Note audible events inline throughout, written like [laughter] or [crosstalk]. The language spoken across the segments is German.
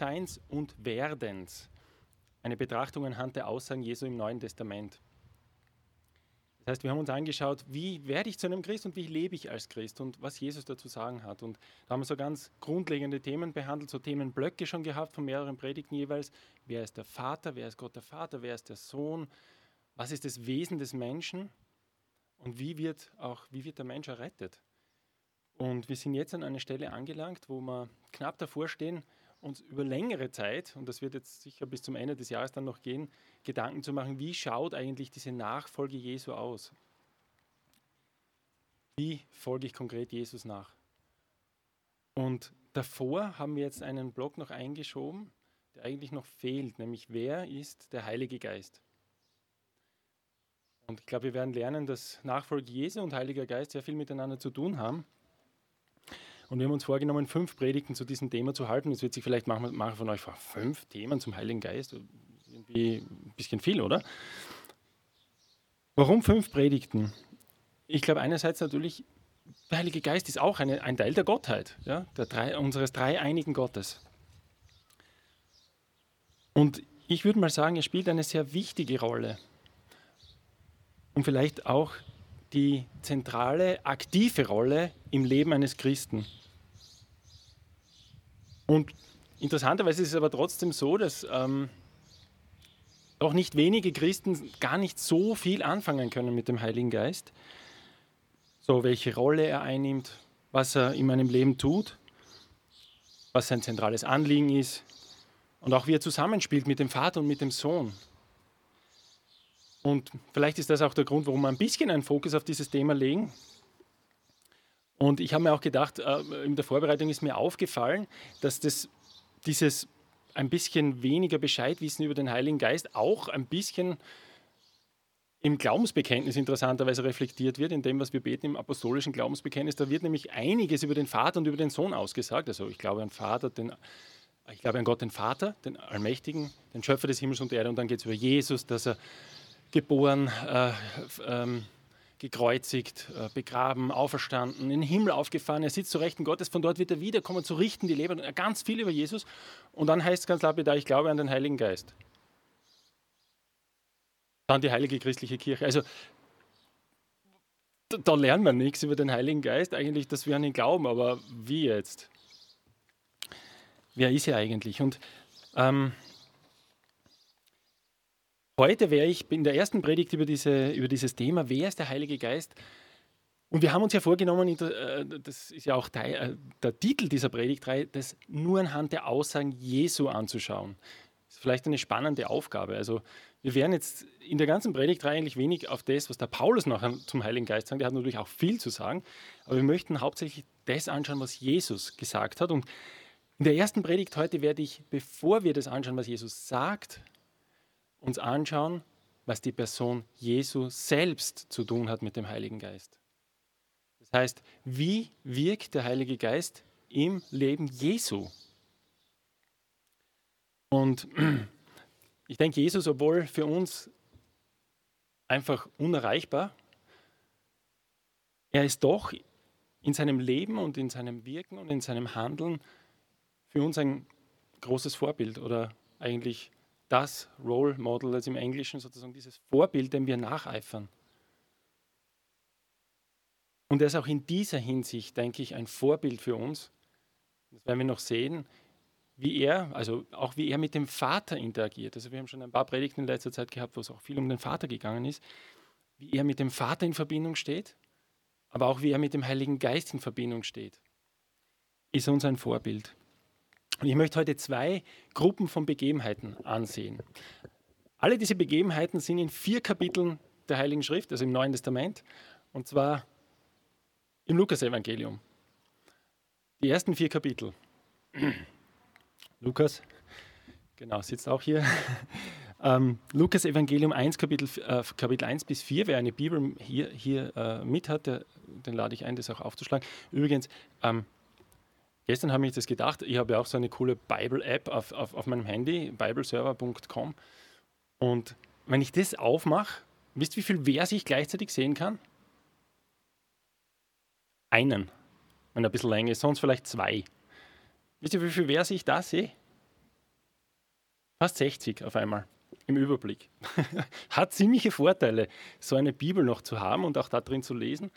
Seins und Werdens. Eine Betrachtung anhand der Aussagen Jesu im Neuen Testament. Das heißt, wir haben uns angeschaut, wie werde ich zu einem Christ und wie lebe ich als Christ und was Jesus dazu sagen hat. Und da haben wir so ganz grundlegende Themen behandelt, so Themenblöcke schon gehabt von mehreren Predigten jeweils. Wer ist der Vater? Wer ist Gott der Vater? Wer ist der Sohn? Was ist das Wesen des Menschen? Und wie wird auch, wie wird der Mensch errettet? Und wir sind jetzt an einer Stelle angelangt, wo wir knapp davor stehen, uns über längere Zeit, und das wird jetzt sicher bis zum Ende des Jahres dann noch gehen, Gedanken zu machen, wie schaut eigentlich diese Nachfolge Jesu aus? Wie folge ich konkret Jesus nach? Und davor haben wir jetzt einen Block noch eingeschoben, der eigentlich noch fehlt, nämlich wer ist der Heilige Geist? Und ich glaube, wir werden lernen, dass Nachfolge Jesu und Heiliger Geist sehr viel miteinander zu tun haben. Und wir haben uns vorgenommen, fünf Predigten zu diesem Thema zu halten. Es wird sich vielleicht machen, machen von euch fünf Themen zum Heiligen Geist. Irgendwie ein bisschen viel, oder? Warum fünf Predigten? Ich glaube, einerseits natürlich, der Heilige Geist ist auch eine, ein Teil der Gottheit, ja, der drei, unseres dreieinigen Gottes. Und ich würde mal sagen, er spielt eine sehr wichtige Rolle. Und vielleicht auch die zentrale, aktive Rolle im Leben eines Christen. Und interessanterweise ist es aber trotzdem so, dass ähm, auch nicht wenige Christen gar nicht so viel anfangen können mit dem Heiligen Geist. So, welche Rolle er einnimmt, was er in meinem Leben tut, was sein zentrales Anliegen ist und auch wie er zusammenspielt mit dem Vater und mit dem Sohn. Und vielleicht ist das auch der Grund, warum wir ein bisschen einen Fokus auf dieses Thema legen. Und ich habe mir auch gedacht, äh, in der Vorbereitung ist mir aufgefallen, dass das, dieses ein bisschen weniger Bescheidwissen über den Heiligen Geist auch ein bisschen im Glaubensbekenntnis interessanterweise reflektiert wird, in dem, was wir beten im apostolischen Glaubensbekenntnis. Da wird nämlich einiges über den Vater und über den Sohn ausgesagt. Also ich glaube an Vater, den, ich glaube an Gott, den Vater, den Allmächtigen, den Schöpfer des Himmels und der Erde. Und dann geht es über Jesus, dass er geboren, äh, ähm, gekreuzigt, äh, begraben, auferstanden, in den Himmel aufgefahren, er sitzt zu Rechten Gottes, von dort wird er wiederkommen, zu richten die Leber, ganz viel über Jesus. Und dann heißt es ganz lapidar, ich glaube an den Heiligen Geist. Dann die heilige christliche Kirche. Also da, lernt man nichts über den Heiligen Geist, eigentlich, dass wir an ihn glauben, aber wie jetzt? Wer ist er eigentlich? Und ähm, Heute wäre ich in der ersten Predigt über, diese, über dieses Thema, wer ist der Heilige Geist? Und wir haben uns ja vorgenommen, äh, das ist ja auch äh, der Titel dieser Predigtreihe, das nur anhand der Aussagen Jesu anzuschauen. Das ist vielleicht eine spannende Aufgabe. Also wir werden jetzt in der ganzen Predigtreihe eigentlich wenig auf das, was der Paulus noch zum Heiligen Geist sagt, der hat natürlich auch viel zu sagen, aber wir möchten hauptsächlich das anschauen, was Jesus gesagt hat. Und in der ersten Predigt heute werde ich, bevor wir das anschauen, was Jesus sagt, uns anschauen, was die Person Jesu selbst zu tun hat mit dem Heiligen Geist. Das heißt, wie wirkt der Heilige Geist im Leben Jesu? Und ich denke, Jesus, obwohl für uns einfach unerreichbar, er ist doch in seinem Leben und in seinem Wirken und in seinem Handeln für uns ein großes Vorbild oder eigentlich das Role Model, also im Englischen sozusagen dieses Vorbild, dem wir nacheifern. Und er ist auch in dieser Hinsicht, denke ich, ein Vorbild für uns. Das werden wir noch sehen, wie er, also auch wie er mit dem Vater interagiert. Also wir haben schon ein paar Predigten in letzter Zeit gehabt, wo es auch viel um den Vater gegangen ist, wie er mit dem Vater in Verbindung steht, aber auch wie er mit dem Heiligen Geist in Verbindung steht. Ist uns ein Vorbild. Und ich möchte heute zwei Gruppen von Begebenheiten ansehen. Alle diese Begebenheiten sind in vier Kapiteln der Heiligen Schrift, also im Neuen Testament, und zwar im Lukas-Evangelium. Die ersten vier Kapitel. Lukas, genau, sitzt auch hier. [laughs] Ähm, Lukas Evangelium 1, Kapitel, äh, Kapitel 1 bis 4. Wer eine Bibel hier, hier äh, mit hat, der, den lade ich ein, das auch aufzuschlagen. Übrigens, ähm, Gestern habe ich das gedacht, ich habe ja auch so eine coole Bible-App auf, auf, auf meinem Handy, bibleserver.com. Und wenn ich das aufmache, wisst ihr, wie viel Vers ich gleichzeitig sehen kann? Einen, wenn er ein bisschen länger ist, sonst vielleicht zwei. Wisst ihr, wie viel Vers ich da sehe? Fast 60 auf einmal im Überblick. [laughs] Hat ziemliche Vorteile, so eine Bibel noch zu haben und auch da drin zu lesen.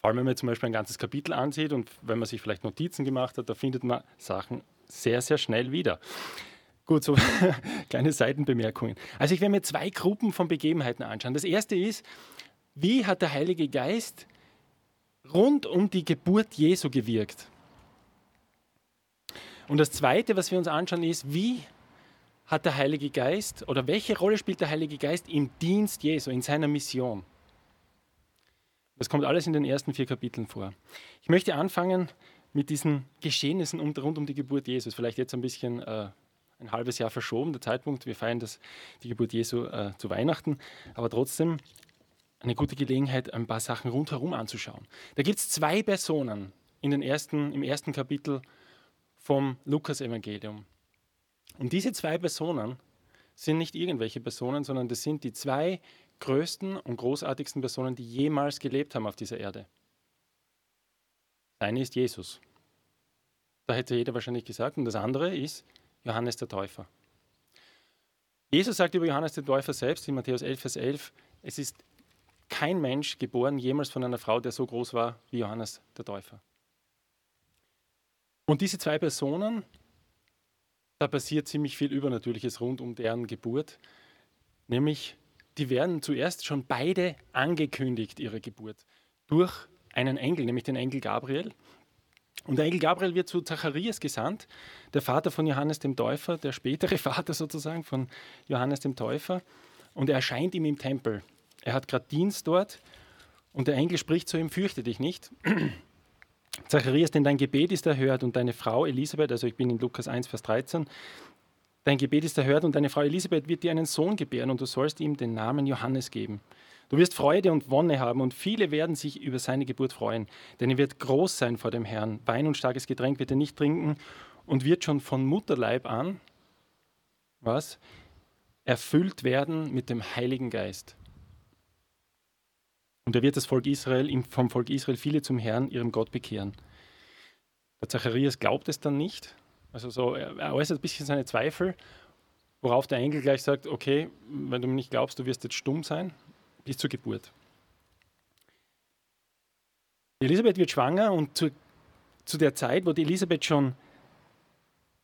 Vor allem, wenn man zum Beispiel ein ganzes Kapitel ansieht und wenn man sich vielleicht Notizen gemacht hat, da findet man Sachen sehr, sehr schnell wieder. Gut, so [laughs] kleine Seitenbemerkungen. Also ich werde mir zwei Gruppen von Begebenheiten anschauen. Das erste ist, wie hat der Heilige Geist rund um die Geburt Jesu gewirkt? Und das zweite, was wir uns anschauen, ist, wie hat der Heilige Geist oder welche Rolle spielt der Heilige Geist im Dienst Jesu, in seiner Mission? Das kommt alles in den ersten vier Kapiteln vor. Ich möchte anfangen mit diesen Geschehnissen rund um die Geburt Jesus. Vielleicht jetzt ein bisschen äh, ein halbes Jahr verschoben, der Zeitpunkt. Wir feiern das, die Geburt Jesu äh, zu Weihnachten, aber trotzdem eine gute Gelegenheit, ein paar Sachen rundherum anzuschauen. Da gibt es zwei Personen in den ersten, im ersten Kapitel vom Lukas-Evangelium. Und diese zwei Personen sind nicht irgendwelche Personen, sondern das sind die zwei größten und großartigsten Personen, die jemals gelebt haben auf dieser Erde. Das eine ist Jesus. Da hätte jeder wahrscheinlich gesagt. Und das andere ist Johannes der Täufer. Jesus sagt über Johannes den Täufer selbst in Matthäus 11, Vers 11, es ist kein Mensch geboren jemals von einer Frau, der so groß war wie Johannes der Täufer. Und diese zwei Personen, da passiert ziemlich viel Übernatürliches rund um deren Geburt, nämlich die werden zuerst schon beide angekündigt, ihre Geburt, durch einen Engel, nämlich den Engel Gabriel. Und der Engel Gabriel wird zu Zacharias gesandt, der Vater von Johannes dem Täufer, der spätere [laughs] Vater sozusagen von Johannes dem Täufer. Und er erscheint ihm im Tempel. Er hat gerade Dienst dort und der Engel spricht zu ihm, fürchte dich nicht. [clears throat] Zacharias, denn dein Gebet ist erhört und deine Frau Elisabeth, also ich bin in Lukas 1, Vers 13, Dein Gebet ist erhört und deine Frau Elisabeth wird dir einen Sohn gebären und du sollst ihm den Namen Johannes geben. Du wirst Freude und Wonne haben und viele werden sich über seine Geburt freuen, denn er wird groß sein vor dem Herrn. Wein und starkes Getränk wird er nicht trinken und wird schon von Mutterleib an, was? Erfüllt werden mit dem Heiligen Geist. Und er wird das Volk Israel, vom Volk Israel viele zum Herrn, ihrem Gott, bekehren. Der Zacharias glaubt es dann nicht also so, er äußert ein bisschen seine Zweifel, worauf der Engel gleich sagt, okay, wenn du mir nicht glaubst, du wirst jetzt stumm sein, bis zur Geburt. Elisabeth wird schwanger und zu, zu der Zeit, wo die Elisabeth schon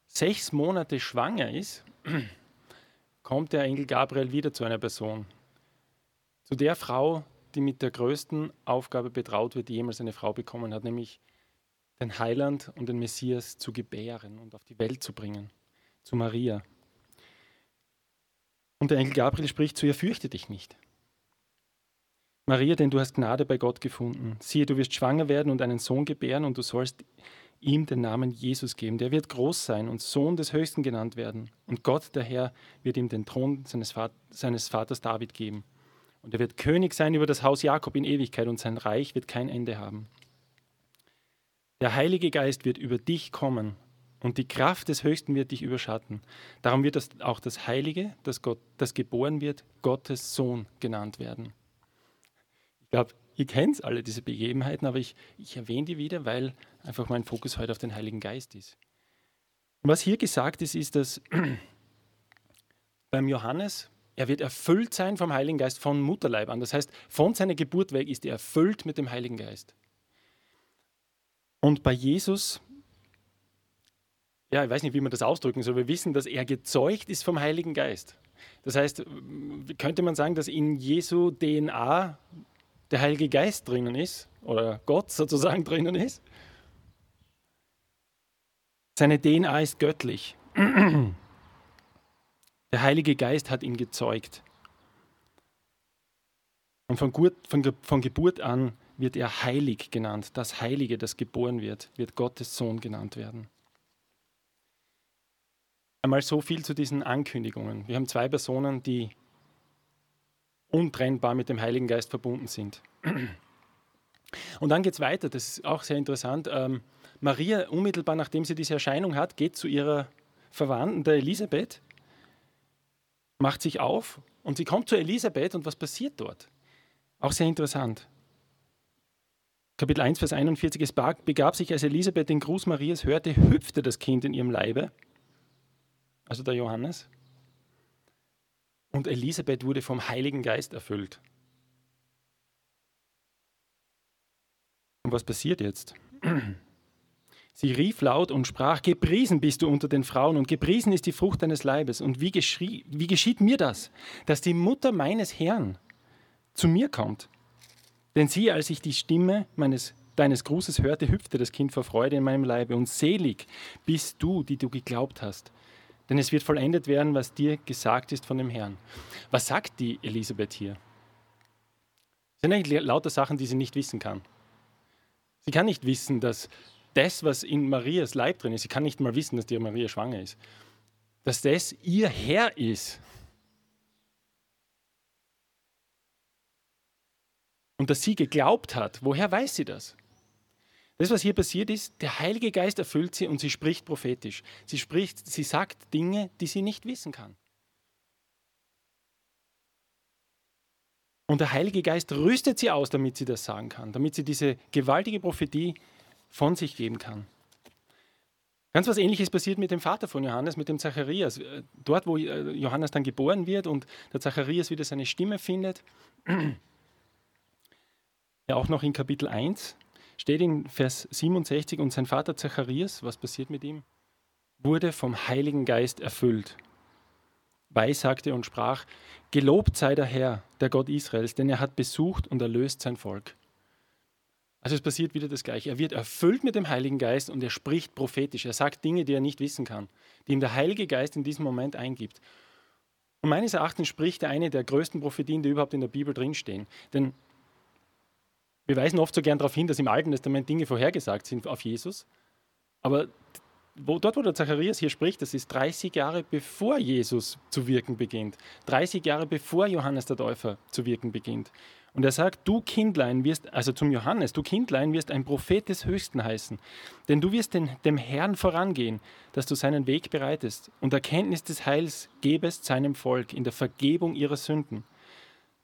sechs Monate schwanger ist, [clears throat] kommt der Engel Gabriel wieder zu einer Person. Zu der Frau, die mit der größten Aufgabe betraut wird, die jemals eine Frau bekommen hat, nämlich den Heiland und den Messias zu gebären und auf die Welt zu bringen, zu Maria. Und der Engel Gabriel spricht zu ihr, fürchte dich nicht. Maria, denn du hast Gnade bei Gott gefunden. Siehe, du wirst schwanger werden und einen Sohn gebären und du sollst ihm den Namen Jesus geben. Der wird groß sein und Sohn des Höchsten genannt werden. Und Gott, der Herr, wird ihm den Thron seines, seines Vaters David geben. Und er wird König sein über das Haus Jakob in Ewigkeit und sein Reich wird kein Ende haben. Der Heilige Geist wird über dich kommen und die Kraft des Höchsten wird dich überschatten. Darum wird das auch das Heilige, das, Gott, das geboren wird, Gottes Sohn genannt werden. Ich glaube, ihr kennt alle diese Begebenheiten, aber ich, ich erwähne die wieder, weil einfach mein Fokus heute auf den Heiligen Geist ist. Und was hier gesagt ist, ist, dass [clears throat] beim Johannes, er wird erfüllt sein vom Heiligen Geist von Mutterleib an. Das heißt, von seiner Geburt weg ist er erfüllt mit dem Heiligen Geist. Und bei Jesus, ja, ich weiß nicht, wie man das ausdrücken soll, wir wissen, dass er gezeugt ist vom Heiligen Geist. Das heißt, könnte man sagen, dass in Jesu DNA der Heilige Geist drinnen ist oder Gott sozusagen drinnen ist? Seine DNA ist göttlich. Der Heilige Geist hat ihn gezeugt. Und von, Geburt an wird er heilig genannt. Das Heilige, das geboren wird, wird Gottes Sohn genannt werden. Einmal so viel zu diesen Ankündigungen. Wir haben zwei Personen, die untrennbar mit dem Heiligen Geist verbunden sind. Und dann geht es weiter, das ist auch sehr interessant. Ähm, Maria, unmittelbar nachdem sie diese Erscheinung hat, geht zu ihrer Verwandten, der Elisabeth, macht sich auf und sie kommt zu Elisabeth und was passiert dort? Auch sehr interessant. Kapitel 1, Vers 41, es begab sich, als Elisabeth den Gruß Marias hörte, hüpfte das Kind in ihrem Leibe, also der Johannes, Und Elisabeth wurde vom Heiligen Geist erfüllt. Und was passiert jetzt? Sie rief laut und sprach, Gepriesen bist du unter den Frauen und gepriesen ist die Frucht deines Leibes. Und wie, wie geschieht mir das, dass die Mutter meines Herrn zu mir kommt? Denn sie, als ich die Stimme meines, deines Grußes hörte, hüpfte das Kind vor Freude in meinem Leibe. Und selig bist du, die du geglaubt hast. Denn es wird vollendet werden, was dir gesagt ist von dem Herrn. Was sagt die Elisabeth hier? Das sind eigentlich lauter Sachen, die sie nicht wissen kann. Sie kann nicht wissen, dass das, was in Marias Leib drin ist, sie kann nicht mal wissen, dass die Maria schwanger ist, dass das ihr Herr ist. Und dass sie geglaubt hat. Woher weiß sie das? Das, was hier passiert ist, der Heilige Geist erfüllt sie und sie spricht prophetisch. Sie spricht, sie sagt Dinge, die sie nicht wissen kann. Und der Heilige Geist rüstet sie aus, damit sie das sagen kann, damit sie diese gewaltige Prophetie von sich geben kann. Ganz was Ähnliches passiert mit dem Vater von Johannes, mit dem Zacharias. Dort, wo äh, Johannes dann geboren wird und der Zacharias wieder seine Stimme findet. Ja, auch noch in Kapitel 1 steht in Vers 67, und sein Vater Zacharias, was passiert mit ihm? Wurde vom Heiligen Geist erfüllt. Weissagte und sprach, Gelobt sei der Herr, der Gott Israels, denn er hat besucht und erlöst sein Volk. Also es passiert wieder das Gleiche. Er wird erfüllt mit dem Heiligen Geist und er spricht prophetisch. Er sagt Dinge, die er nicht wissen kann, die ihm der Heilige Geist in diesem Moment eingibt. Und meines Erachtens spricht er eine der größten Prophetien, die überhaupt in der Bibel drinstehen. Denn wir weisen oft so gern darauf hin, dass im Alten Testament Dinge vorhergesagt sind auf Jesus. Aber wo, dort, wo der Zacharias hier spricht, das ist 30 Jahre bevor Jesus zu wirken beginnt. 30 Jahre bevor Johannes der Täufer zu wirken beginnt. Und er sagt, du Kindlein wirst, also zum Johannes, du Kindlein wirst ein Prophet des Höchsten heißen. Denn du wirst den, dem Herrn vorangehen, dass du seinen Weg bereitest und Erkenntnis des Heils gebest seinem Volk in der Vergebung ihrer Sünden.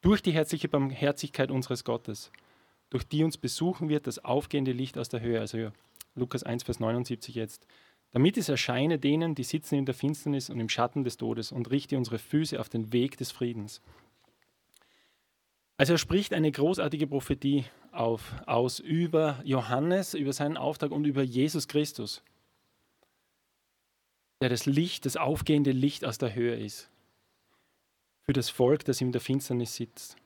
Durch die herzliche Barmherzigkeit unseres Gottes, durch die uns besuchen wird das aufgehende Licht aus der Höhe. Also Lukas 1, Vers 79 jetzt damit es erscheine denen, die sitzen in der Finsternis und im Schatten des Todes und richte unsere Füße auf den Weg des Friedens. Also er spricht eine großartige Prophetie auf, aus über Johannes, über seinen Auftrag und über Jesus Christus, der das Licht, das aufgehende Licht aus der Höhe ist, für das Volk, das in der Finsternis sitzt.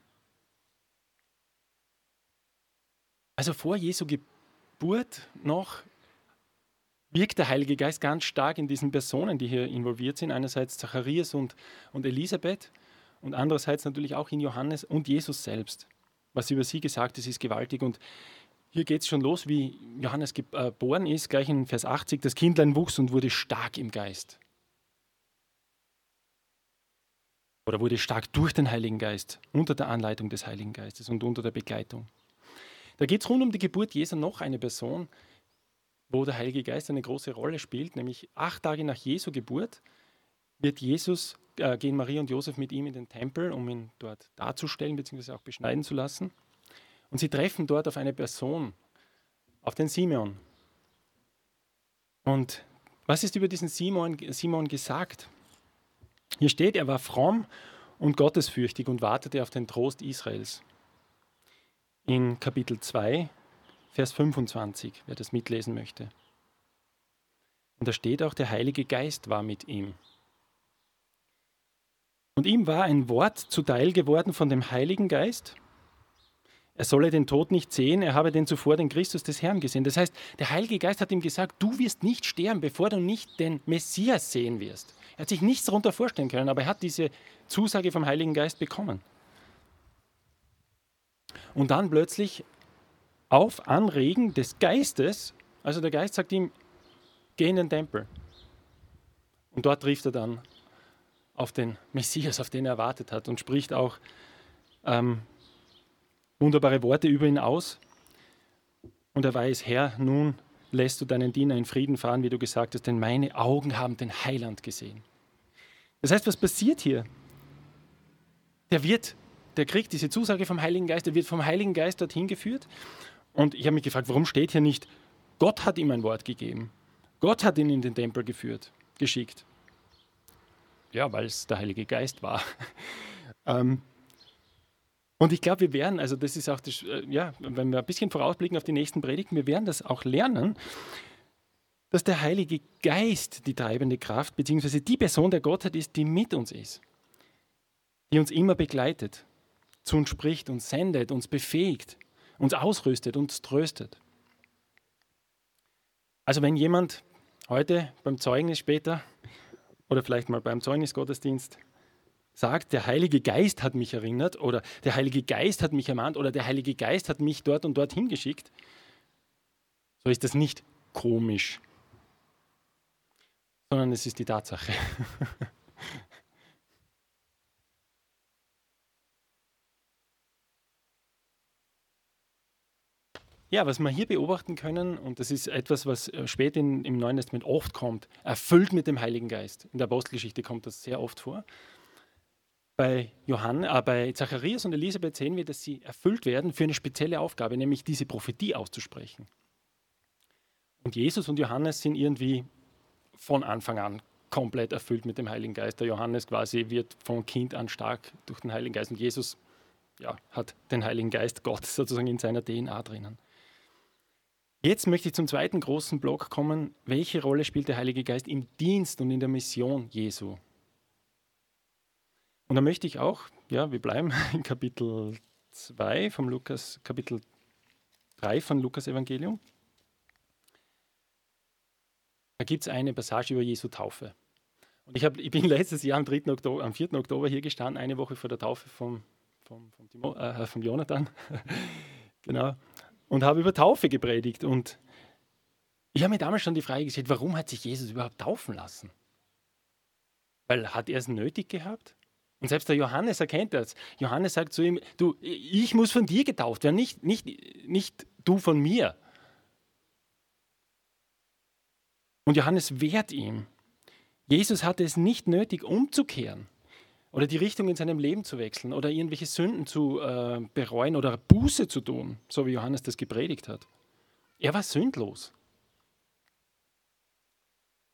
Also vor Jesu Geburt noch wirkt der Heilige Geist ganz stark in diesen Personen, die hier involviert sind. Einerseits Zacharias und, und Elisabeth und andererseits natürlich auch in Johannes und Jesus selbst. Was über sie gesagt ist, ist gewaltig. Und hier geht es schon los, wie Johannes geboren ist, gleich in Vers 80. Das Kindlein wuchs und wurde stark im Geist. Oder wurde stark durch den Heiligen Geist, unter der Anleitung des Heiligen Geistes und unter der Begleitung. Da geht es rund um die Geburt Jesu noch eine Person, wo der Heilige Geist eine große Rolle spielt, nämlich acht Tage nach Jesu Geburt wird Jesus äh, gehen Maria und Josef mit ihm in den Tempel, um ihn dort darzustellen bzw. auch beschneiden zu lassen. Und sie treffen dort auf eine Person, auf den Simeon. Und was ist über diesen Simon, Simon gesagt? Hier steht, er war fromm und gottesfürchtig und wartete auf den Trost Israels. In Kapitel 2, Vers 25, wer das mitlesen möchte. Und da steht auch, der Heilige Geist war mit ihm. Und ihm war ein Wort zuteil geworden von dem Heiligen Geist. Er solle den Tod nicht sehen, er habe den zuvor den Christus des Herrn gesehen. Das heißt, der Heilige Geist hat ihm gesagt, du wirst nicht sterben, bevor du nicht den Messias sehen wirst. Er hat sich nichts darunter vorstellen können, aber er hat diese Zusage vom Heiligen Geist bekommen. Und dann plötzlich auf Anregen des Geistes, also der Geist sagt ihm, geh in den Tempel. Und dort trifft er dann auf den Messias, auf den er erwartet hat und spricht auch ähm, wunderbare Worte über ihn aus. Und er weiß, Herr, nun lässt du deinen Diener in Frieden fahren, wie du gesagt hast, denn meine Augen haben den Heiland gesehen. Das heißt, was passiert hier? Der wird, der kriegt diese Zusage vom Heiligen Geist, der wird vom Heiligen Geist dorthin geführt. Und ich habe mich gefragt, warum steht hier nicht, Gott hat ihm ein Wort gegeben. Gott hat ihn in den Tempel geführt, geschickt. Ja, weil es der Heilige Geist war. [laughs] ähm, und ich glaube, wir werden, also das ist auch, das, äh, ja, wenn wir ein bisschen vorausblicken auf die nächsten Predigten, wir werden das auch lernen, dass der Heilige Geist die treibende Kraft, beziehungsweise die Person der Gottheit ist, die mit uns ist, die uns immer begleitet, zu uns spricht, uns sendet, uns befähigt, uns ausrüstet, uns tröstet. Also wenn jemand heute beim Zeugnis später oder vielleicht mal beim Zeugnisgottesdienst sagt, der Heilige Geist hat mich erinnert oder der Heilige Geist hat mich ermahnt oder der Heilige Geist hat mich dort und dorthin geschickt, so ist das nicht komisch, sondern es ist die Tatsache. [laughs] Ja, was wir hier beobachten können, und das ist etwas, was äh, später in, im Neuen Testament oft kommt, erfüllt mit dem Heiligen Geist. In der Apostelgeschichte kommt das sehr oft vor. Bei, Johann, äh, bei Zacharias und Elisabeth sehen wir, dass sie erfüllt werden für eine spezielle Aufgabe, nämlich diese Prophetie auszusprechen. Und Jesus und Johannes sind irgendwie von Anfang an komplett erfüllt mit dem Heiligen Geist. Der Johannes quasi wird von Kind an stark durch den Heiligen Geist und Jesus ja, hat den Heiligen Geist Gott sozusagen in seiner DNA drinnen. Jetzt möchte ich zum zweiten großen Block kommen. Welche Rolle spielt der Heilige Geist im Dienst und in der Mission Jesu? Und da möchte ich auch, ja, wir bleiben [laughs] in Kapitel 2 vom Lukas, Kapitel 3 von Lukas Evangelium. Da gibt es eine Passage über Jesu Taufe. Und ich, hab, ich bin [laughs] letztes Jahr am, 3. Oktober, am 4. Oktober hier gestanden, eine Woche vor der Taufe vom, vom, vom, äh, vom Jonathan. [laughs] genau. Und habe über Taufe gepredigt. Und ich habe mir damals schon die Frage gestellt, warum hat sich Jesus überhaupt taufen lassen? Weil hat er es nötig gehabt? Und selbst der Johannes erkennt das. Johannes sagt zu ihm, du, ich muss von dir getauft werden, nicht, nicht, nicht du von mir. Und Johannes wehrt ihm. Jesus hatte es nicht nötig, umzukehren oder die Richtung in seinem Leben zu wechseln oder irgendwelche Sünden zu äh, bereuen oder Buße zu tun, so wie Johannes das gepredigt hat. Er war sündlos.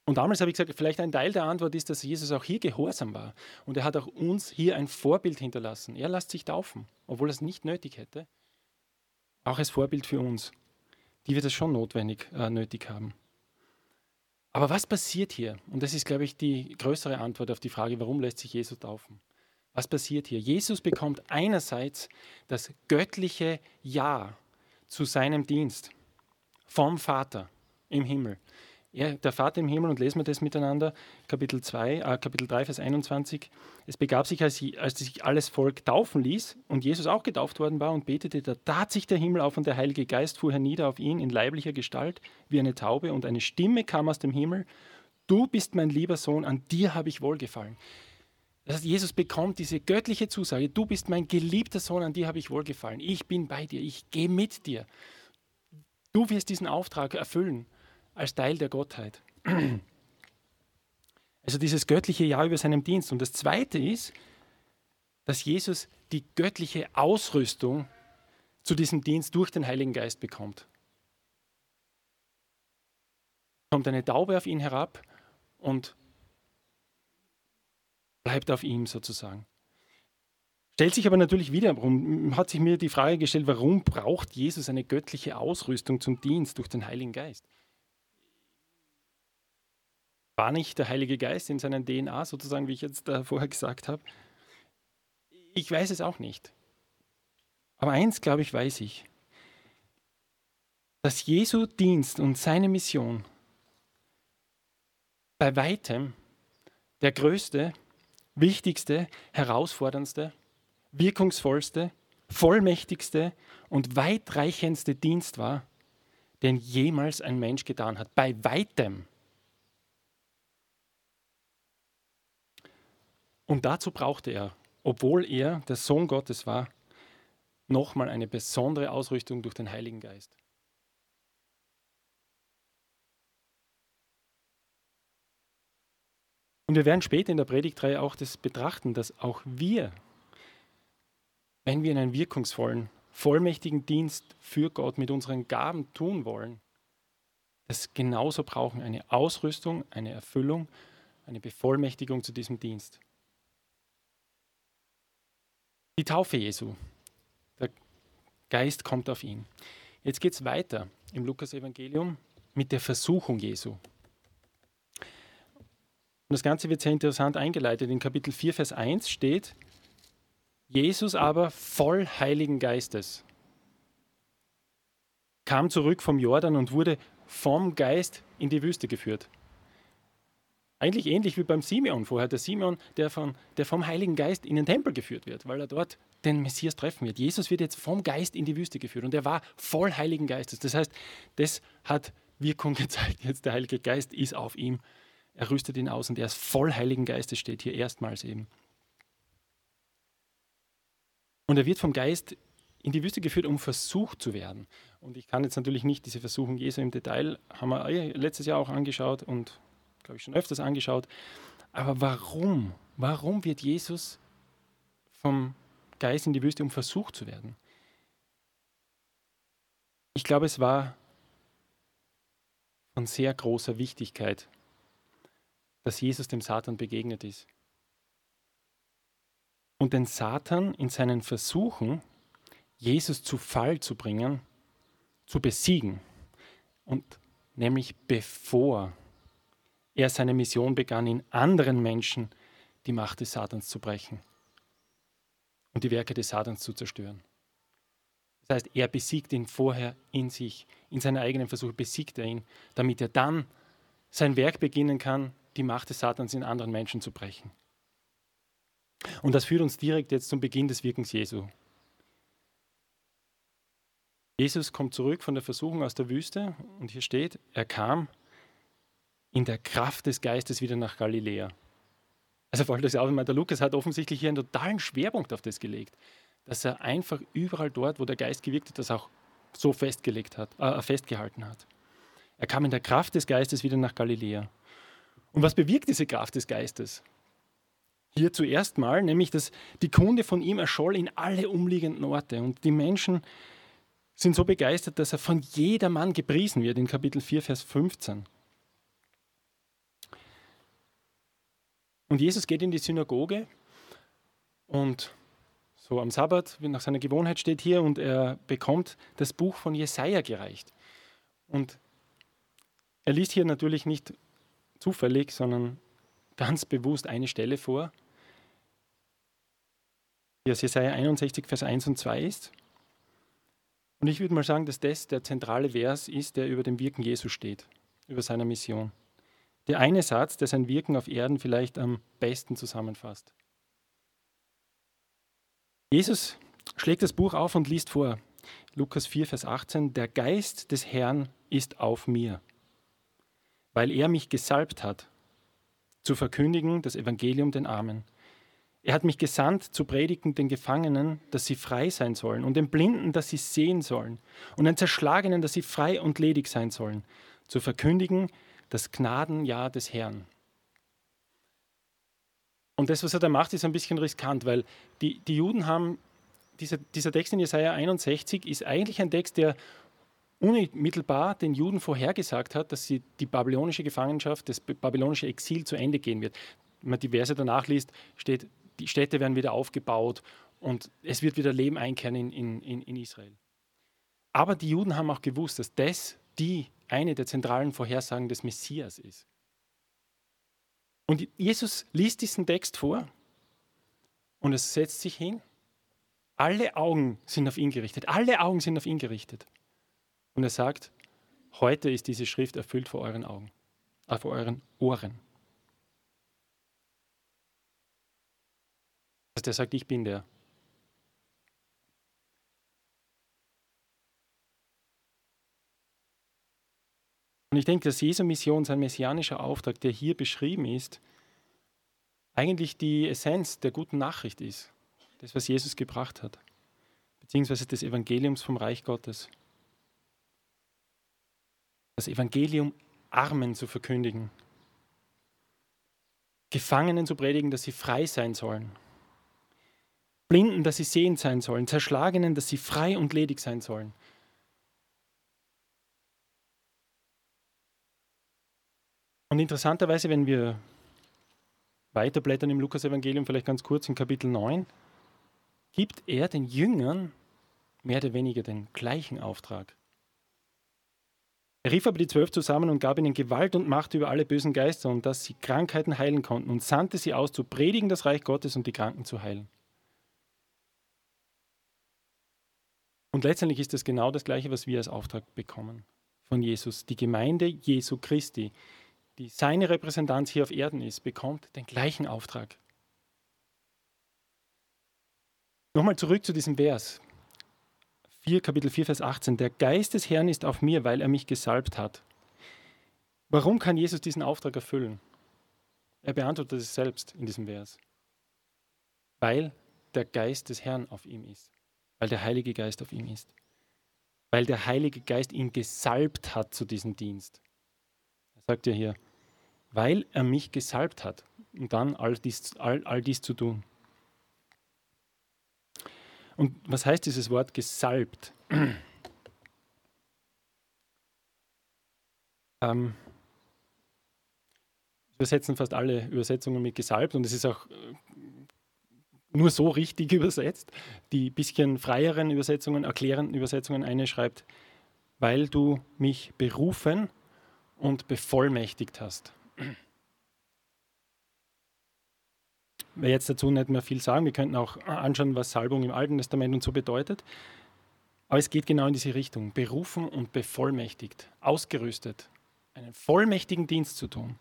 Und damals habe ich gesagt, vielleicht ein Teil der Antwort ist, dass Jesus auch hier gehorsam war. Und er hat auch uns hier ein Vorbild hinterlassen. Er lässt sich taufen, obwohl er es nicht nötig hätte. Auch als Vorbild für uns, die wir das schon notwendig, äh, nötig haben. Aber was passiert hier? Und das ist, glaube ich, die größere Antwort auf die Frage, warum lässt sich Jesus taufen? Was passiert hier? Jesus bekommt einerseits das göttliche Ja zu seinem Dienst vom Vater im Himmel. Er, der Vater im Himmel, und lesen wir das miteinander, Kapitel, 2, äh, Kapitel 3, Vers 21. Es begab sich, als, als sich alles Volk taufen ließ und Jesus auch getauft worden war und betete, da tat sich der Himmel auf und der Heilige Geist fuhr hernieder auf ihn in leiblicher Gestalt wie eine Taube und eine Stimme kam aus dem Himmel. Du bist mein lieber Sohn, an dir habe ich wohlgefallen. Das heißt, Jesus bekommt diese göttliche Zusage, du bist mein geliebter Sohn, an dir habe ich wohlgefallen. Ich bin bei dir, ich gehe mit dir. Du wirst diesen Auftrag erfüllen als Teil der Gottheit. Also dieses göttliche Ja über seinem Dienst. Und das Zweite ist, dass Jesus die göttliche Ausrüstung zu diesem Dienst durch den Heiligen Geist bekommt. Kommt eine Taube auf ihn herab und bleibt auf ihm sozusagen. Stellt sich aber natürlich wieder, hat sich mir die Frage gestellt, warum braucht Jesus eine göttliche Ausrüstung zum Dienst durch den Heiligen Geist? War nicht der Heilige Geist in seiner DNA sozusagen, wie ich jetzt äh, vorher gesagt habe? Ich weiß es auch nicht. Aber eins, glaube ich, weiß ich. Dass Jesu Dienst und seine Mission bei weitem der größte, wichtigste, herausforderndste, wirkungsvollste, vollmächtigste und weitreichendste Dienst war, den jemals ein Mensch getan hat. Bei weitem. Und dazu brauchte er, obwohl er der Sohn Gottes war, nochmal eine besondere Ausrüstung durch den Heiligen Geist. Und wir werden später in der Predigtreihe auch das betrachten, dass auch wir, wenn wir einen wirkungsvollen, vollmächtigen Dienst für Gott mit unseren Gaben tun wollen, das genauso brauchen, eine Ausrüstung, eine Erfüllung eine Bevollmächtigung zu diesem Dienst. Die Taufe Jesu. Der Geist kommt auf ihn. Jetzt geht es weiter im Lukas-Evangelium mit der Versuchung Jesu. Und das Ganze wird sehr interessant eingeleitet. In Kapitel 4, Vers 1 steht, Jesus aber voll Heiligen Geistes kam zurück vom Jordan und wurde vom Geist in die Wüste geführt. Eigentlich ähnlich wie beim Simeon vorher. Der Simeon, der, von, der vom Heiligen Geist in den Tempel geführt wird, weil er dort den Messias treffen wird. Jesus wird jetzt vom Geist in die Wüste geführt und er war voll Heiligen Geistes. Das heißt, das hat Wirkung [laughs] gezeigt. Jetzt der Heilige Geist ist auf ihm. Er rüstet ihn aus und er ist voll Heiligen Geistes, steht hier erstmals eben. Und er wird vom Geist in die Wüste geführt, um versucht zu werden. Und ich kann jetzt natürlich nicht diese Versuchung Jesu im Detail, haben wir letztes Jahr auch angeschaut und glaube ich, schon öfters angeschaut. Aber warum? Warum wird Jesus vom Geist in die Wüste, um versucht zu werden? Ich glaube, es war von sehr großer Wichtigkeit, dass Jesus dem Satan begegnet ist. Und den Satan in seinen Versuchen, Jesus zu Fall zu bringen, zu besiegen. Und nämlich bevor er seine Mission begann, in anderen Menschen die Macht des Satans zu brechen und die Werke des Satans zu zerstören. Das heißt, er besiegt ihn vorher in sich, in seinen eigenen Versuchen besiegt er ihn, damit er dann sein Werk beginnen kann, die Macht des Satans in anderen Menschen zu brechen. Und das führt uns direkt jetzt zum Beginn des Wirkens Jesu. Jesus kommt zurück von der Versuchung aus der Wüste und hier steht, er kam in der Kraft des Geistes wieder nach Galiläa. Also fällt das auf, ich meine, der Lukas hat offensichtlich hier einen totalen Schwerpunkt auf das gelegt, dass er einfach überall dort, wo der Geist gewirkt hat, das auch so festgelegt hat, äh, festgehalten hat. Er kam in der Kraft des Geistes wieder nach Galiläa. Und was bewirkt diese Kraft des Geistes? Hier zuerst mal, nämlich, dass die Kunde von ihm erscholl in alle umliegenden Orte. Und die Menschen sind so begeistert, dass er von jedermann gepriesen wird in Kapitel 4, Vers 15. Und Jesus geht in die Synagoge und so am Sabbat, wie nach seiner Gewohnheit steht hier, und er bekommt das Buch von Jesaja gereicht. Und er liest hier natürlich nicht zufällig, sondern ganz bewusst eine Stelle vor, die aus Jesaja 61, Vers 1 und 2 ist. Und ich würde mal sagen, dass das der zentrale Vers ist, der über dem Wirken Jesu steht, über seiner Mission. Der eine Satz, der sein Wirken auf Erden vielleicht am besten zusammenfasst. Jesus schlägt das Buch auf und liest vor. Lukas 4, Vers 18, der Geist des Herrn ist auf mir, weil er mich gesalbt hat, zu verkündigen das Evangelium den Armen. Er hat mich gesandt, zu predigen den Gefangenen, dass sie frei sein sollen, und den Blinden, dass sie sehen sollen, und den Zerschlagenen, dass sie frei und ledig sein sollen, zu verkündigen das Gnadenjahr des Herrn. Und das, was er da macht, ist ein bisschen riskant, weil die, die Juden haben, dieser, dieser Text in Jesaja 61 ist eigentlich ein Text, der unmittelbar den Juden vorhergesagt hat, dass sie die babylonische Gefangenschaft, das babylonische Exil zu Ende gehen wird. Wenn man die Verse danach liest, steht, die Städte werden wieder aufgebaut und es wird wieder Leben einkehren in, in, in Israel. Aber die Juden haben auch gewusst, dass das die eine der zentralen Vorhersagen des Messias ist. Und Jesus liest diesen Text vor und es setzt sich hin. Alle Augen sind auf ihn gerichtet. Alle Augen sind auf ihn gerichtet. Und er sagt, heute ist diese Schrift erfüllt vor euren Augen, äh, vor euren Ohren. Also er sagt, ich bin der. Und ich denke, dass Jesu Mission, sein messianischer Auftrag, der hier beschrieben ist, eigentlich die Essenz der guten Nachricht ist. Das, was Jesus gebracht hat. Beziehungsweise des Evangeliums vom Reich Gottes. Das Evangelium Armen zu verkündigen. Gefangenen zu predigen, dass sie frei sein sollen. Blinden, dass sie sehend sein sollen. Zerschlagenen, dass sie frei und ledig sein sollen. Und interessanterweise, wenn wir weiterblättern im Lukas-Evangelium, vielleicht ganz kurz in Kapitel 9, gibt er den Jüngern mehr oder weniger den gleichen Auftrag. Er rief aber die Zwölf zusammen und gab ihnen Gewalt und Macht über alle bösen Geister, und dass sie Krankheiten heilen konnten, und sandte sie aus, zu predigen das Reich Gottes und die Kranken zu heilen. Und letztendlich ist das genau das Gleiche, was wir als Auftrag bekommen von Jesus. Die Gemeinde Jesu Christi, die seine Repräsentanz hier auf Erden ist, bekommt den gleichen Auftrag. Nochmal zurück zu diesem Vers. 4, Kapitel 4, Vers 18. Der Geist des Herrn ist auf mir, weil er mich gesalbt hat. Warum kann Jesus diesen Auftrag erfüllen? Er beantwortet es selbst in diesem Vers. Weil der Geist des Herrn auf ihm ist. Weil der Heilige Geist auf ihm ist. Weil der Heilige Geist ihn gesalbt hat zu diesem Dienst. Sagt ja hier, weil er mich gesalbt hat, um dann all dies, all, all dies zu tun. Und was heißt dieses Wort gesalbt? [clears throat] ähm, übersetzen fast alle Übersetzungen mit gesalbt und es ist auch äh, nur so richtig [laughs] übersetzt. Die bisschen freieren Übersetzungen, erklärenden Übersetzungen, eine schreibt, weil du mich berufen und bevollmächtigt hast. werde jetzt dazu nicht mehr viel sagen. Wir könnten auch anschauen, was Salbung im Alten Testament und so bedeutet. Aber es geht genau in diese Richtung. Berufen und bevollmächtigt, ausgerüstet, einen vollmächtigen Dienst zu tun.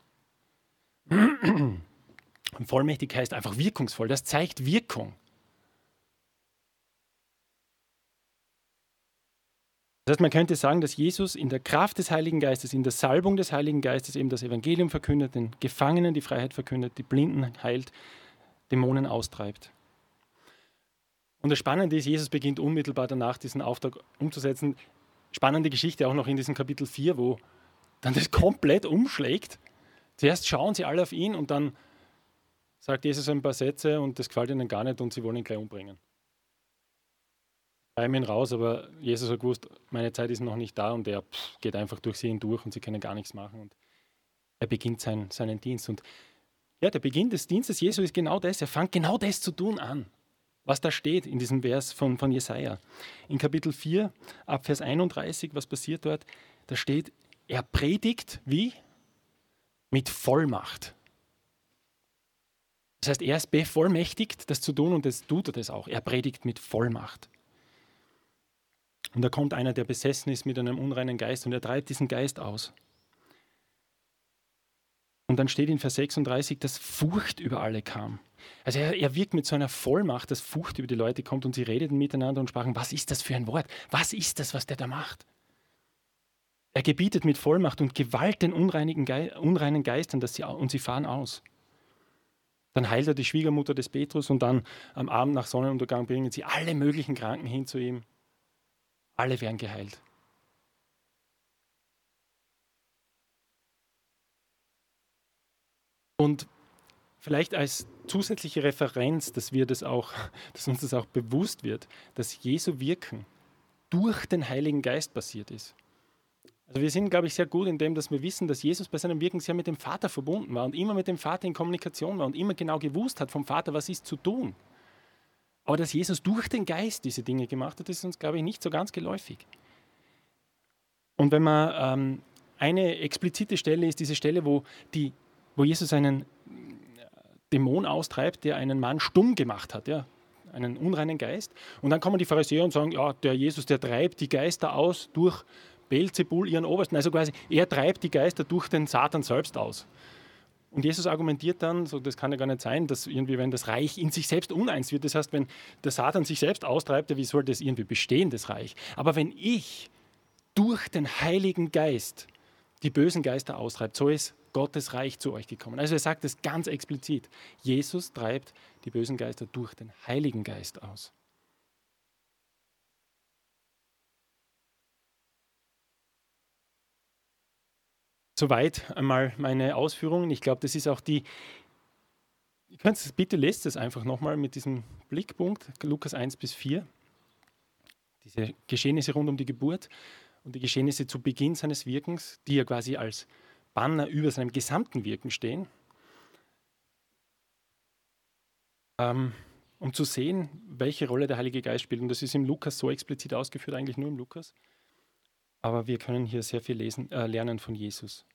Und vollmächtig heißt einfach wirkungsvoll. Das zeigt Wirkung. Das heißt, man könnte sagen, dass Jesus in der Kraft des Heiligen Geistes, in der Salbung des Heiligen Geistes eben das Evangelium verkündet, den Gefangenen die Freiheit verkündet, die Blinden heilt, Dämonen austreibt. Und das Spannende ist, Jesus beginnt unmittelbar danach, diesen Auftrag umzusetzen. Spannende Geschichte auch noch in diesem Kapitel 4, wo dann das komplett umschlägt. Zuerst schauen sie alle auf ihn und dann sagt Jesus ein paar Sätze und das gefällt ihnen gar nicht und sie wollen ihn gleich umbringen. Ihn raus, aber Jesus hat gewusst, meine Zeit ist noch nicht da und er pff, geht einfach durch sie hindurch und sie können gar nichts machen. Und er beginnt sein, seinen Dienst. Und ja, der Beginn des Dienstes Jesu ist genau das. Er fängt genau das zu tun an, was da steht in diesem Vers von, von Jesaja. In Kapitel 4, ab Vers 31, was passiert dort? Da steht, er predigt wie? Mit Vollmacht. Das heißt, er ist bevollmächtigt, das zu tun und das tut er das auch. Er predigt mit Vollmacht. Und da kommt einer, der besessen ist mit einem unreinen Geist und er treibt diesen Geist aus. Und dann steht in Vers 36, dass Furcht über alle kam. Also er, er, wirkt mit so einer Vollmacht, dass Furcht über die Leute kommt und sie redeten miteinander und sprachen, was ist das für ein Wort? Was ist das, was der da macht? Er gebietet mit Vollmacht und Gewalt den unreinigen Ge unreinen Geistern dass sie, und sie fahren aus. Dann heilt er die Schwiegermutter des Petrus und dann am Abend nach Sonnenuntergang bringen sie alle möglichen Kranken hin zu ihm. Alle werden geheilt. Und vielleicht als zusätzliche Referenz, dass wir das auch, [laughs] dass uns das auch bewusst wird, dass Jesu Wirken durch den Heiligen Geist passiert ist. Also wir sind, glaube ich, sehr gut in dem, dass wir wissen, dass Jesus bei seinem Wirken sehr mit dem Vater verbunden war und immer mit dem Vater in Kommunikation war und immer genau gewusst hat vom Vater, was ist zu tun. Aber dass Jesus durch den Geist diese Dinge gemacht hat, ist uns, glaube ich, nicht so ganz geläufig. Und wenn man ähm, eine explizite Stelle ist, diese Stelle, wo die wo Jesus einen Dämon austreibt, der einen Mann stumm gemacht hat, ja, einen unreinen Geist. Und dann kommen die Pharisäer und sagen, ja, der Jesus, der treibt die Geister aus durch Belzebul, ihren Obersten. Also quasi, er treibt die Geister durch den Satan selbst aus. Und Jesus argumentiert dann, so, das kann ja gar nicht sein, dass irgendwie, wenn das Reich in sich selbst uneins wird, das heißt, wenn der Satan sich selbst austreibt, wie soll das irgendwie bestehen, das Reich? Aber wenn ich durch den Heiligen Geist die bösen Geister austreibt, so ist Gottes Reich zu euch gekommen. Also er sagt es ganz explizit. Jesus treibt die bösen Geister durch den Heiligen Geist aus. Soweit einmal meine Ausführungen. Ich glaube, das ist auch die. Ihr bitte lest es einfach nochmal mit diesem Blickpunkt, Lukas 1 bis 4. Diese Geschehnisse rund um die Geburt und die Geschehnisse zu Beginn seines Wirkens, die er quasi als Banner über seinem gesamten Wirken stehen. ähm, um zu sehen, welche Rolle der Heilige Geist spielt. Und das ist im Lukas so explizit ausgeführt, eigentlich nur im Lukas. Aber wir können hier sehr viel lesen, äh, lernen von Jesus.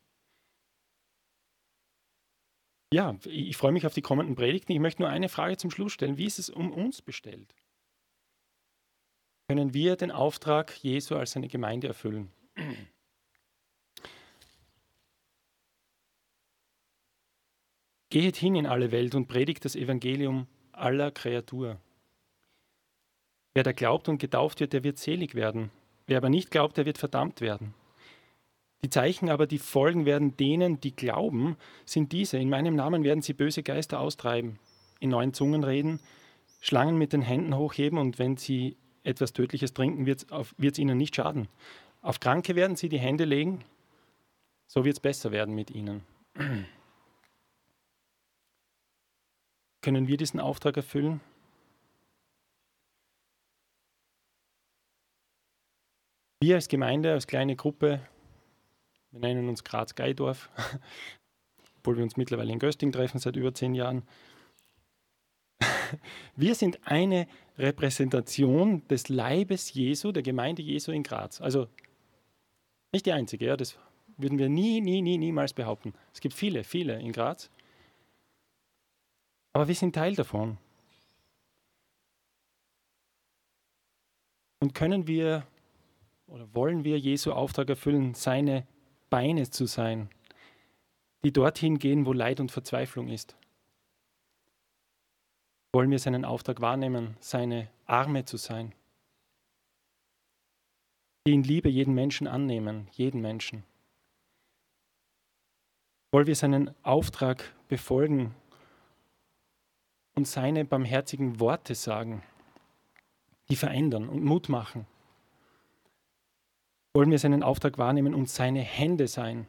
Ja, ich freue mich auf die kommenden Predigten. Ich möchte nur eine Frage zum Schluss stellen. Wie ist es um uns bestellt? Können wir den Auftrag Jesu als seine Gemeinde erfüllen? [clears throat] Geht hin in alle Welt und predigt das Evangelium aller Kreatur. Wer da glaubt und getauft wird, der wird selig werden. Wer aber nicht glaubt, der wird verdammt werden. Die Zeichen aber, die folgen werden denen, die glauben, sind diese. In meinem Namen werden sie böse Geister austreiben, in neuen Zungen reden, Schlangen mit den Händen hochheben und wenn sie etwas Tödliches trinken, wird es ihnen nicht schaden. Auf Kranke werden sie die Hände legen, so wird es besser werden mit ihnen. [clears throat] Können wir diesen Auftrag erfüllen? Wir als Gemeinde, als kleine Gruppe, wir nennen uns Graz-Geidorf, [laughs] obwohl wir uns mittlerweile in Gösting treffen seit über zehn Jahren. [laughs] Wir sind eine Repräsentation des Leibes Jesu, der Gemeinde Jesu in Graz. Also nicht die einzige, ja, das würden wir nie, nie, nie, niemals behaupten. Es gibt viele, viele in Graz. Aber wir sind Teil davon. Und können wir oder wollen wir Jesu Auftrag erfüllen, seine Beine zu sein, die dorthin gehen, wo Leid und Verzweiflung ist? Wollen wir seinen Auftrag wahrnehmen, seine Arme zu sein, die in Liebe jeden Menschen annehmen, jeden Menschen? Wollen wir seinen Auftrag befolgen und seine barmherzigen Worte sagen, die verändern und Mut machen? Wollen wir seinen Auftrag wahrnehmen und seine Hände sein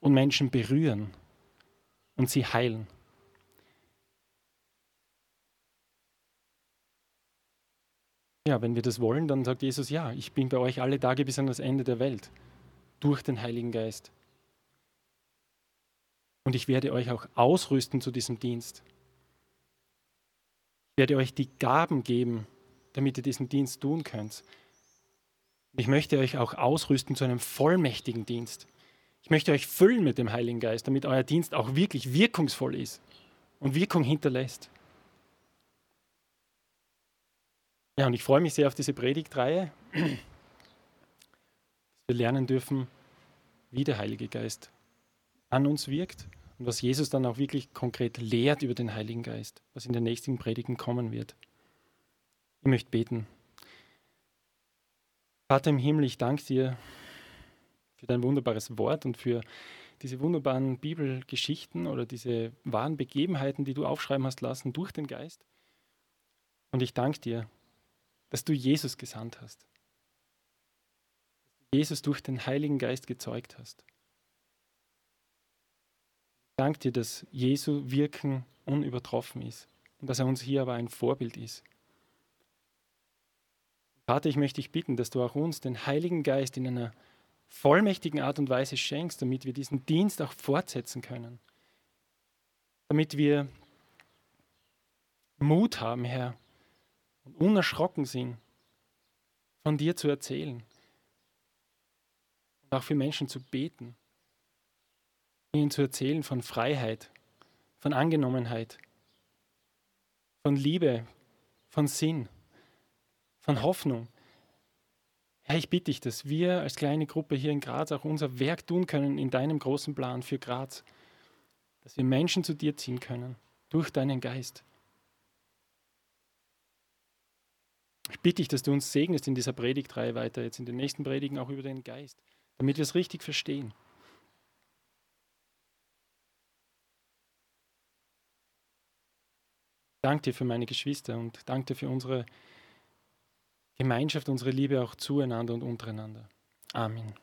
und Menschen berühren und sie heilen. Ja, wenn wir das wollen, dann sagt Jesus, ja, ich bin bei euch alle Tage bis an das Ende der Welt durch den Heiligen Geist. Und ich werde euch auch ausrüsten zu diesem Dienst. Ich werde euch die Gaben geben, damit ihr diesen Dienst tun könnt. Ich möchte euch auch ausrüsten zu einem vollmächtigen Dienst. Ich möchte euch füllen mit dem Heiligen Geist, damit euer Dienst auch wirklich wirkungsvoll ist und Wirkung hinterlässt. Ja, und ich freue mich sehr auf diese Predigtreihe, dass wir lernen dürfen, wie der Heilige Geist an uns wirkt und was Jesus dann auch wirklich konkret lehrt über den Heiligen Geist, was in den nächsten Predigen kommen wird. Ich möchte beten. Vater im Himmel, ich danke dir für dein wunderbares Wort und für diese wunderbaren Bibelgeschichten oder diese wahren Begebenheiten, die du aufschreiben hast lassen durch den Geist. Und ich danke dir, dass du Jesus gesandt hast. Dass du Jesus durch den Heiligen Geist gezeugt hast. Ich danke dir, dass Jesu Wirken unübertroffen ist und dass er uns hier aber ein Vorbild ist. Vater, ich möchte dich bitten, dass du auch uns den Heiligen Geist in einer vollmächtigen Art und Weise schenkst, damit wir diesen Dienst auch fortsetzen können. Damit wir Mut haben, Herr, und unerschrocken sind, von dir zu erzählen. Und auch für Menschen zu beten. Ihnen zu erzählen von Freiheit, von Angenommenheit, von Liebe, von Sinn von Hoffnung. Herr, ich bitte dich, dass wir als kleine Gruppe hier in Graz auch unser Werk tun können in deinem großen Plan für Graz. Dass wir Menschen zu dir ziehen können durch deinen Geist. Ich bitte dich, dass du uns segnest in dieser Predigtreihe weiter, jetzt in den nächsten Predigen auch über den Geist, damit wir es richtig verstehen. Danke dir für meine Geschwister und danke dir für unsere Gemeinschaft, unsere Liebe auch zueinander und untereinander. Amen.